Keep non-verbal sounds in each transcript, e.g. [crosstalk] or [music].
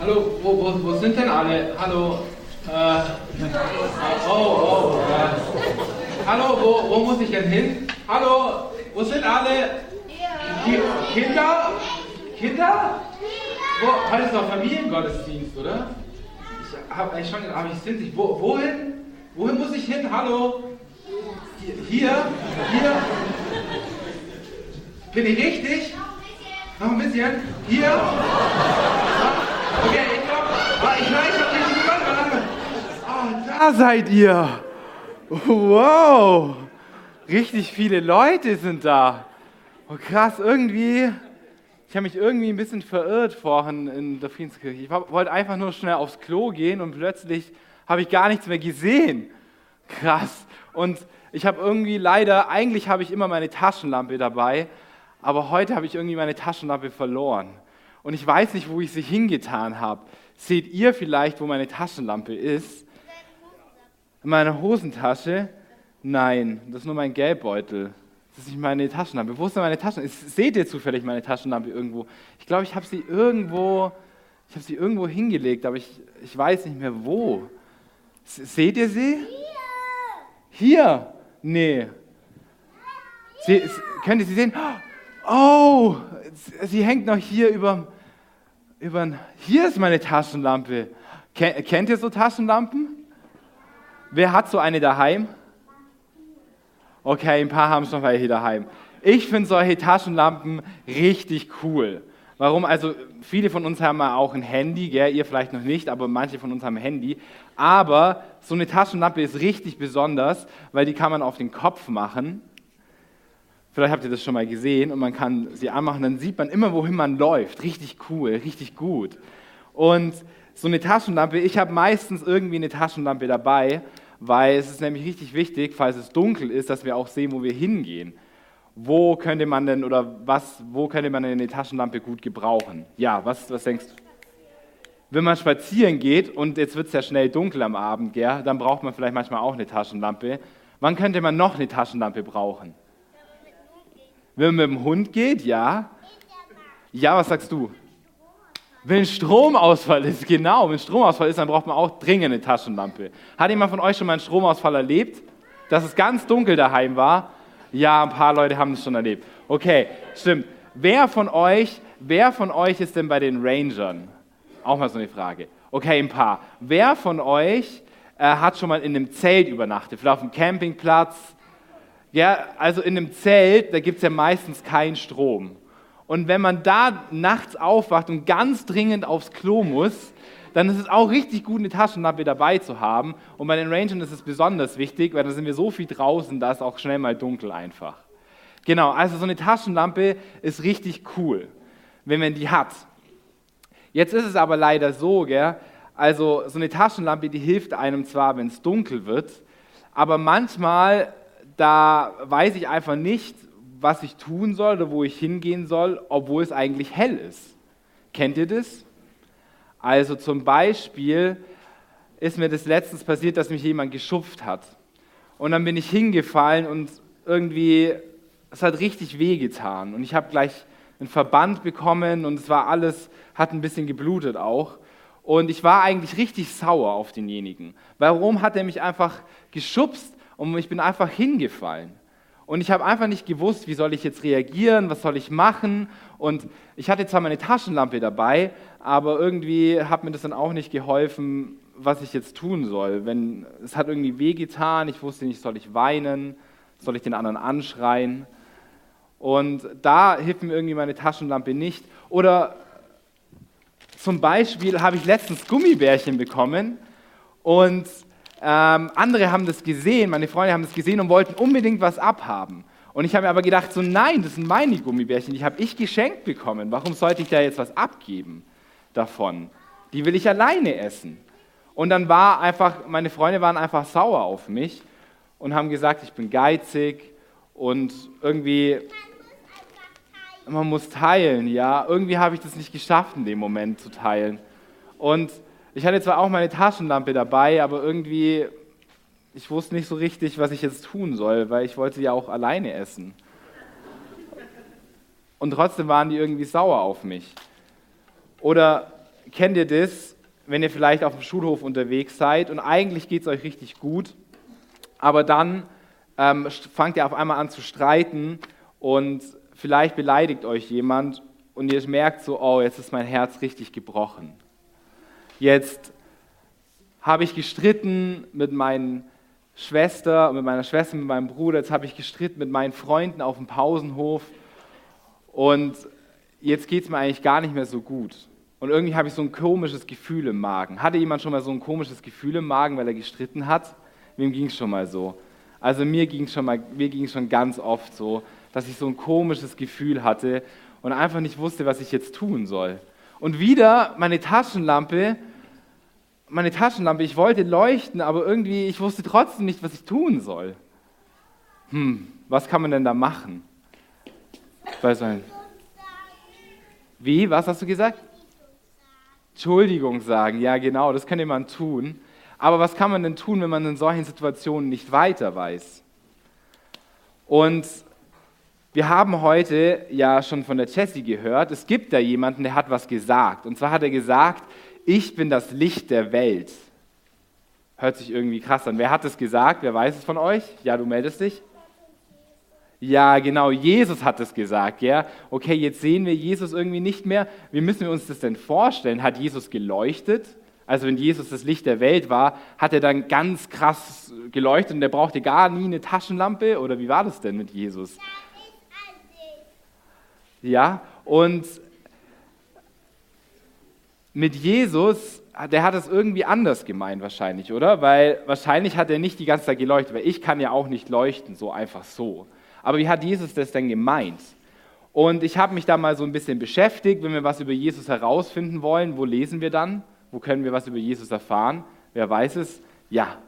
Hallo, wo, wo, wo sind denn alle? Hallo. Äh, oh, oh. Äh, hallo, wo, wo muss ich denn hin? Hallo, wo sind alle? Ki Kinder? Kinder? Wo, heute ist doch Familiengottesdienst, oder? Ich habe eigentlich schon aber ich sind. Wo, wohin? Wohin muss ich hin? Hallo? Hier? Hier? Bin ich richtig? Noch ein bisschen? Hier? Da seid ihr. Wow. Richtig viele Leute sind da. Oh, krass, irgendwie. Ich habe mich irgendwie ein bisschen verirrt vorhin in der Friedenskirche. Ich wollte einfach nur schnell aufs Klo gehen und plötzlich habe ich gar nichts mehr gesehen. Krass. Und ich habe irgendwie leider, eigentlich habe ich immer meine Taschenlampe dabei, aber heute habe ich irgendwie meine Taschenlampe verloren. Und ich weiß nicht, wo ich sie hingetan habe. Seht ihr vielleicht, wo meine Taschenlampe ist? In meiner Hosentasche? Nein, das ist nur mein Geldbeutel. Das ist nicht meine Taschenlampe. Wo ist denn meine Taschenlampe? Seht ihr zufällig meine Taschenlampe irgendwo? Ich glaube, ich habe sie irgendwo, ich habe sie irgendwo hingelegt, aber ich, ich weiß nicht mehr wo. Seht ihr sie? Hier. Hier? Nee. Sie, könnt ihr sie sehen? Oh, sie hängt noch hier über, über. Hier ist meine Taschenlampe. Kennt ihr so Taschenlampen? Wer hat so eine daheim? Okay, ein paar haben schon welche daheim. Ich finde solche Taschenlampen richtig cool. Warum? Also viele von uns haben auch ein Handy, gell? ihr vielleicht noch nicht, aber manche von uns haben ein Handy. Aber so eine Taschenlampe ist richtig besonders, weil die kann man auf den Kopf machen Vielleicht habt ihr das schon mal gesehen und man kann sie anmachen, dann sieht man immer, wohin man läuft. Richtig cool, richtig gut. Und so eine Taschenlampe, ich habe meistens irgendwie eine Taschenlampe dabei, weil es ist nämlich richtig wichtig, falls es dunkel ist, dass wir auch sehen, wo wir hingehen. Wo könnte man denn oder was, wo könnte man denn eine Taschenlampe gut gebrauchen? Ja, was, was denkst du? Wenn man spazieren geht und jetzt wird es ja schnell dunkel am Abend, gell, dann braucht man vielleicht manchmal auch eine Taschenlampe. Wann könnte man noch eine Taschenlampe brauchen? Wenn man mit dem Hund geht, ja. Ja, was sagst du? Wenn Stromausfall ist, genau, wenn Stromausfall ist, dann braucht man auch dringend eine Taschenlampe. Hat jemand von euch schon mal einen Stromausfall erlebt? Dass es ganz dunkel daheim war? Ja, ein paar Leute haben es schon erlebt. Okay, stimmt. Wer von euch, wer von euch ist denn bei den Rangern? Auch mal so eine Frage. Okay, ein paar. Wer von euch äh, hat schon mal in einem Zelt übernachtet? Vielleicht auf dem Campingplatz ja, also in einem Zelt, da gibt es ja meistens keinen Strom. Und wenn man da nachts aufwacht und ganz dringend aufs Klo muss, dann ist es auch richtig gut, eine Taschenlampe dabei zu haben. Und bei den Rangern ist es besonders wichtig, weil da sind wir so viel draußen, da ist auch schnell mal dunkel einfach. Genau, also so eine Taschenlampe ist richtig cool, wenn man die hat. Jetzt ist es aber leider so, gell, also so eine Taschenlampe, die hilft einem zwar, wenn es dunkel wird, aber manchmal da weiß ich einfach nicht, was ich tun soll oder wo ich hingehen soll, obwohl es eigentlich hell ist. Kennt ihr das? Also zum Beispiel ist mir das letztens passiert, dass mich jemand geschupft hat. Und dann bin ich hingefallen und irgendwie, es hat richtig wehgetan. Und ich habe gleich einen Verband bekommen und es war alles, hat ein bisschen geblutet auch. Und ich war eigentlich richtig sauer auf denjenigen. Warum hat er mich einfach geschubst? Und ich bin einfach hingefallen. Und ich habe einfach nicht gewusst, wie soll ich jetzt reagieren, was soll ich machen. Und ich hatte zwar meine Taschenlampe dabei, aber irgendwie hat mir das dann auch nicht geholfen, was ich jetzt tun soll. Wenn, es hat irgendwie wehgetan, ich wusste nicht, soll ich weinen, soll ich den anderen anschreien. Und da hilft mir irgendwie meine Taschenlampe nicht. Oder zum Beispiel habe ich letztens Gummibärchen bekommen und ähm, andere haben das gesehen, meine Freunde haben das gesehen und wollten unbedingt was abhaben. Und ich habe mir aber gedacht, so nein, das sind meine Gummibärchen, die habe ich geschenkt bekommen. Warum sollte ich da jetzt was abgeben davon? Die will ich alleine essen. Und dann war einfach, meine Freunde waren einfach sauer auf mich und haben gesagt, ich bin geizig und irgendwie, man muss teilen, ja. Irgendwie habe ich das nicht geschafft, in dem Moment zu teilen. Und ich hatte zwar auch meine Taschenlampe dabei, aber irgendwie, ich wusste nicht so richtig, was ich jetzt tun soll, weil ich wollte ja auch alleine essen. Und trotzdem waren die irgendwie sauer auf mich. Oder kennt ihr das, wenn ihr vielleicht auf dem Schulhof unterwegs seid und eigentlich geht es euch richtig gut, aber dann ähm, fangt ihr auf einmal an zu streiten und vielleicht beleidigt euch jemand und ihr merkt so, oh, jetzt ist mein Herz richtig gebrochen. Jetzt habe ich gestritten mit meinen Schwester, mit meiner Schwester, mit meinem Bruder, jetzt habe ich gestritten mit meinen Freunden auf dem Pausenhof und jetzt geht es mir eigentlich gar nicht mehr so gut. Und irgendwie habe ich so ein komisches Gefühl im Magen. Hatte jemand schon mal so ein komisches Gefühl im Magen, weil er gestritten hat? Wem ging es schon mal so? Also mir ging es schon, schon ganz oft so, dass ich so ein komisches Gefühl hatte und einfach nicht wusste, was ich jetzt tun soll. Und wieder meine Taschenlampe, meine Taschenlampe, ich wollte leuchten, aber irgendwie, ich wusste trotzdem nicht, was ich tun soll. Hm, was kann man denn da machen? Weiß nicht. Wie? Was hast du gesagt? Entschuldigung sagen. Ja, genau, das könnte man tun. Aber was kann man denn tun, wenn man in solchen Situationen nicht weiter weiß? Und wir haben heute ja schon von der Jessie gehört, es gibt da jemanden, der hat was gesagt. Und zwar hat er gesagt, ich bin das Licht der Welt. Hört sich irgendwie krass an. Wer hat es gesagt? Wer weiß es von euch? Ja, du meldest dich. Ja, genau, Jesus hat es gesagt. Ja? Okay, jetzt sehen wir Jesus irgendwie nicht mehr. Wie müssen wir uns das denn vorstellen? Hat Jesus geleuchtet? Also wenn Jesus das Licht der Welt war, hat er dann ganz krass geleuchtet und der brauchte gar nie eine Taschenlampe? Oder wie war das denn mit Jesus? Ja, und mit Jesus, der hat es irgendwie anders gemeint wahrscheinlich, oder? Weil wahrscheinlich hat er nicht die ganze Zeit geleuchtet, weil ich kann ja auch nicht leuchten, so einfach so. Aber wie hat Jesus das denn gemeint? Und ich habe mich da mal so ein bisschen beschäftigt, wenn wir was über Jesus herausfinden wollen, wo lesen wir dann? Wo können wir was über Jesus erfahren? Wer weiß es? Ja,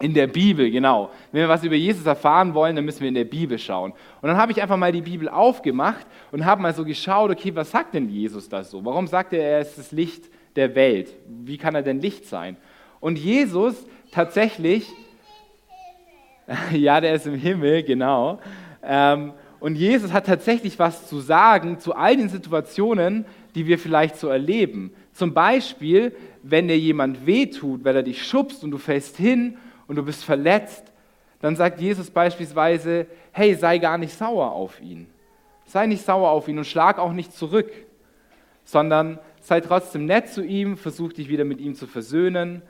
in der Bibel, genau. Wenn wir was über Jesus erfahren wollen, dann müssen wir in der Bibel schauen. Und dann habe ich einfach mal die Bibel aufgemacht und habe mal so geschaut, okay, was sagt denn Jesus da so? Warum sagt er, er ist das Licht der Welt? Wie kann er denn Licht sein? Und Jesus tatsächlich, [laughs] ja, der ist im Himmel, genau. Ähm, und Jesus hat tatsächlich was zu sagen zu all den Situationen, die wir vielleicht so erleben. Zum Beispiel, wenn dir jemand wehtut, weil er dich schubst und du fällst hin und du bist verletzt, dann sagt Jesus beispielsweise, hey, sei gar nicht sauer auf ihn. Sei nicht sauer auf ihn und schlag auch nicht zurück, sondern sei trotzdem nett zu ihm, versuch dich wieder mit ihm zu versöhnen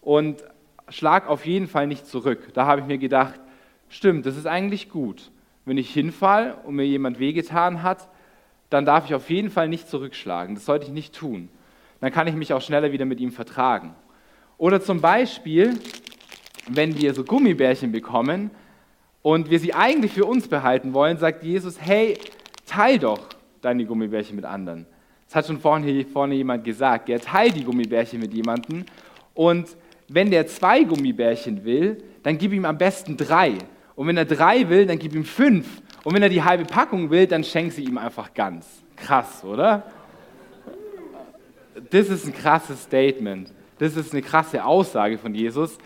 und schlag auf jeden Fall nicht zurück. Da habe ich mir gedacht, stimmt, das ist eigentlich gut. Wenn ich hinfall und mir jemand wehgetan hat, dann darf ich auf jeden Fall nicht zurückschlagen. Das sollte ich nicht tun. Dann kann ich mich auch schneller wieder mit ihm vertragen. Oder zum Beispiel, wenn wir so Gummibärchen bekommen und wir sie eigentlich für uns behalten wollen, sagt Jesus, hey, teil doch deine Gummibärchen mit anderen. Das hat schon vorne, hier vorne jemand gesagt. Er teilt die Gummibärchen mit jemandem und wenn der zwei Gummibärchen will, dann gib ihm am besten drei. Und wenn er drei will, dann gib ihm fünf. Und wenn er die halbe Packung will, dann schenk sie ihm einfach ganz. Krass, oder? Das ist ein krasses Statement. Das ist eine krasse Aussage von Jesus.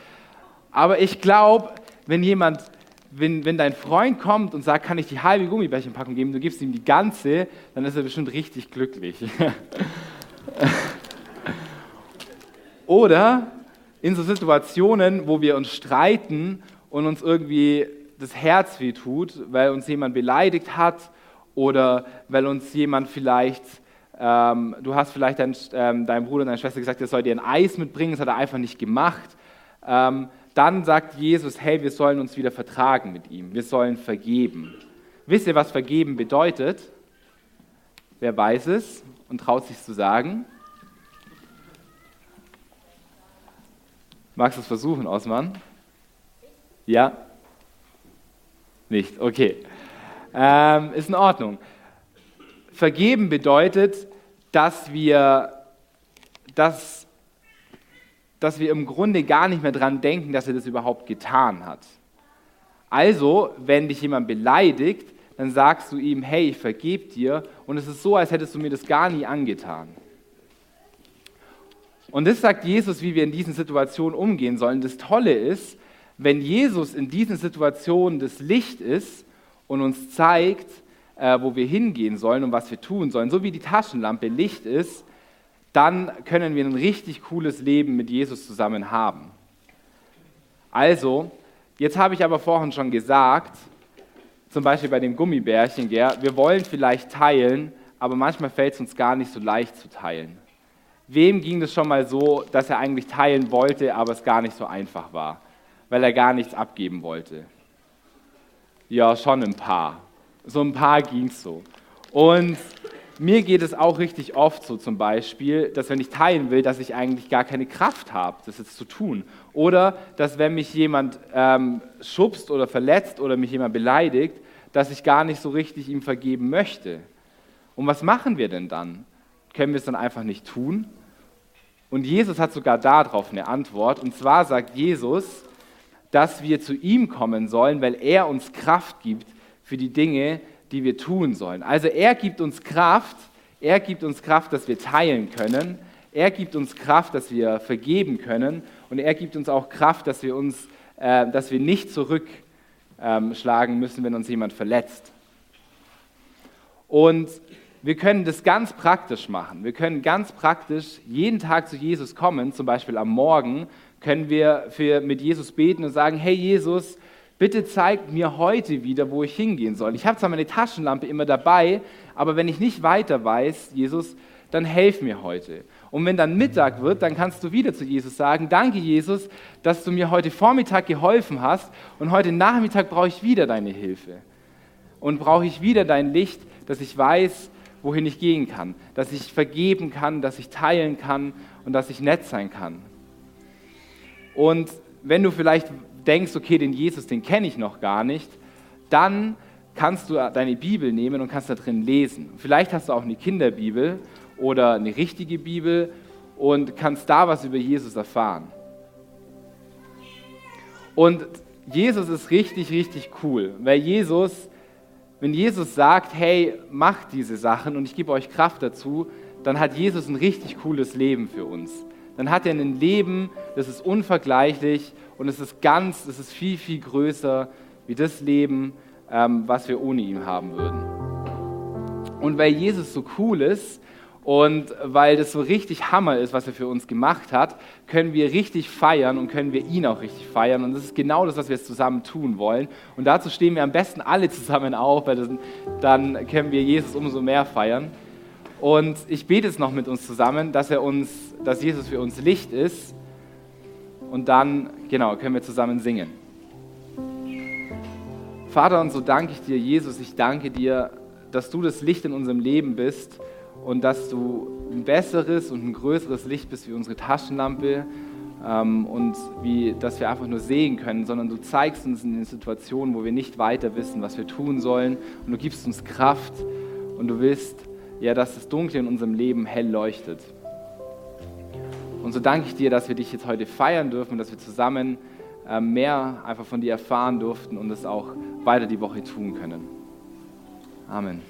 Aber ich glaube, wenn jemand, wenn, wenn dein Freund kommt und sagt, kann ich die halbe Gummibärchenpackung geben, du gibst ihm die ganze, dann ist er bestimmt richtig glücklich. [laughs] Oder in so Situationen, wo wir uns streiten und uns irgendwie das Herz weh tut, weil uns jemand beleidigt hat oder weil uns jemand vielleicht, ähm, du hast vielleicht dein, ähm, deinem Bruder und deiner Schwester gesagt, er soll dir ein Eis mitbringen, das hat er einfach nicht gemacht. Ähm, dann sagt Jesus, hey, wir sollen uns wieder vertragen mit ihm, wir sollen vergeben. Wisst ihr, was vergeben bedeutet? Wer weiß es und traut sich zu sagen? Magst du es versuchen, Osman? Ja? Nicht, okay. Ähm, ist in Ordnung. Vergeben bedeutet, dass wir, dass dass wir im Grunde gar nicht mehr dran denken, dass er das überhaupt getan hat. Also, wenn dich jemand beleidigt, dann sagst du ihm, hey, ich vergebe dir und es ist so, als hättest du mir das gar nie angetan. Und das sagt Jesus, wie wir in diesen Situationen umgehen sollen. Das Tolle ist, wenn Jesus in diesen Situationen das Licht ist und uns zeigt, äh, wo wir hingehen sollen und was wir tun sollen, so wie die Taschenlampe Licht ist, dann können wir ein richtig cooles Leben mit Jesus zusammen haben. Also, jetzt habe ich aber vorhin schon gesagt, zum Beispiel bei dem Gummibärchen, gell, wir wollen vielleicht teilen, aber manchmal fällt es uns gar nicht so leicht zu teilen. Wem ging es schon mal so, dass er eigentlich teilen wollte, aber es gar nicht so einfach war, weil er gar nichts abgeben wollte? Ja, schon ein paar. So ein paar ging es so. Und mir geht es auch richtig oft so zum Beispiel, dass wenn ich teilen will, dass ich eigentlich gar keine Kraft habe, das jetzt zu tun. Oder dass wenn mich jemand ähm, schubst oder verletzt oder mich jemand beleidigt, dass ich gar nicht so richtig ihm vergeben möchte. Und was machen wir denn dann? Können wir es dann einfach nicht tun? Und Jesus hat sogar darauf eine Antwort. Und zwar sagt Jesus, dass wir zu ihm kommen sollen, weil er uns Kraft gibt für die Dinge, die wir tun sollen. Also er gibt uns Kraft, er gibt uns Kraft, dass wir teilen können. Er gibt uns Kraft, dass wir vergeben können. Und er gibt uns auch Kraft, dass wir, uns, äh, dass wir nicht zurückschlagen ähm, müssen, wenn uns jemand verletzt. Und wir können das ganz praktisch machen. Wir können ganz praktisch jeden Tag zu Jesus kommen, zum Beispiel am Morgen können wir für, mit Jesus beten und sagen, hey Jesus, bitte zeig mir heute wieder, wo ich hingehen soll. Ich habe zwar meine Taschenlampe immer dabei, aber wenn ich nicht weiter weiß, Jesus, dann helf mir heute. Und wenn dann Mittag wird, dann kannst du wieder zu Jesus sagen, danke Jesus, dass du mir heute Vormittag geholfen hast und heute Nachmittag brauche ich wieder deine Hilfe. Und brauche ich wieder dein Licht, dass ich weiß, wohin ich gehen kann, dass ich vergeben kann, dass ich teilen kann und dass ich nett sein kann. Und wenn du vielleicht denkst, okay, den Jesus, den kenne ich noch gar nicht, dann kannst du deine Bibel nehmen und kannst da drin lesen. Vielleicht hast du auch eine Kinderbibel oder eine richtige Bibel und kannst da was über Jesus erfahren. Und Jesus ist richtig, richtig cool, weil Jesus wenn Jesus sagt, hey, macht diese Sachen und ich gebe euch Kraft dazu, dann hat Jesus ein richtig cooles Leben für uns. Dann hat er ein Leben, das ist unvergleichlich und es ist ganz, es ist viel, viel größer wie das Leben, ähm, was wir ohne ihn haben würden. Und weil Jesus so cool ist, und weil das so richtig Hammer ist, was er für uns gemacht hat, können wir richtig feiern und können wir ihn auch richtig feiern. Und das ist genau das, was wir jetzt zusammen tun wollen. Und dazu stehen wir am besten alle zusammen auf, weil das, dann können wir Jesus umso mehr feiern. Und ich bete es noch mit uns zusammen, dass, er uns, dass Jesus für uns Licht ist. Und dann, genau, können wir zusammen singen. Vater, und so danke ich dir, Jesus, ich danke dir, dass du das Licht in unserem Leben bist und dass du ein besseres und ein größeres Licht bist wie unsere Taschenlampe ähm, und wie, dass wir einfach nur sehen können, sondern du zeigst uns in den Situationen, wo wir nicht weiter wissen, was wir tun sollen und du gibst uns Kraft und du willst ja, dass das Dunkle in unserem Leben hell leuchtet. Und so danke ich dir, dass wir dich jetzt heute feiern dürfen, dass wir zusammen äh, mehr einfach von dir erfahren durften und es auch weiter die Woche tun können. Amen.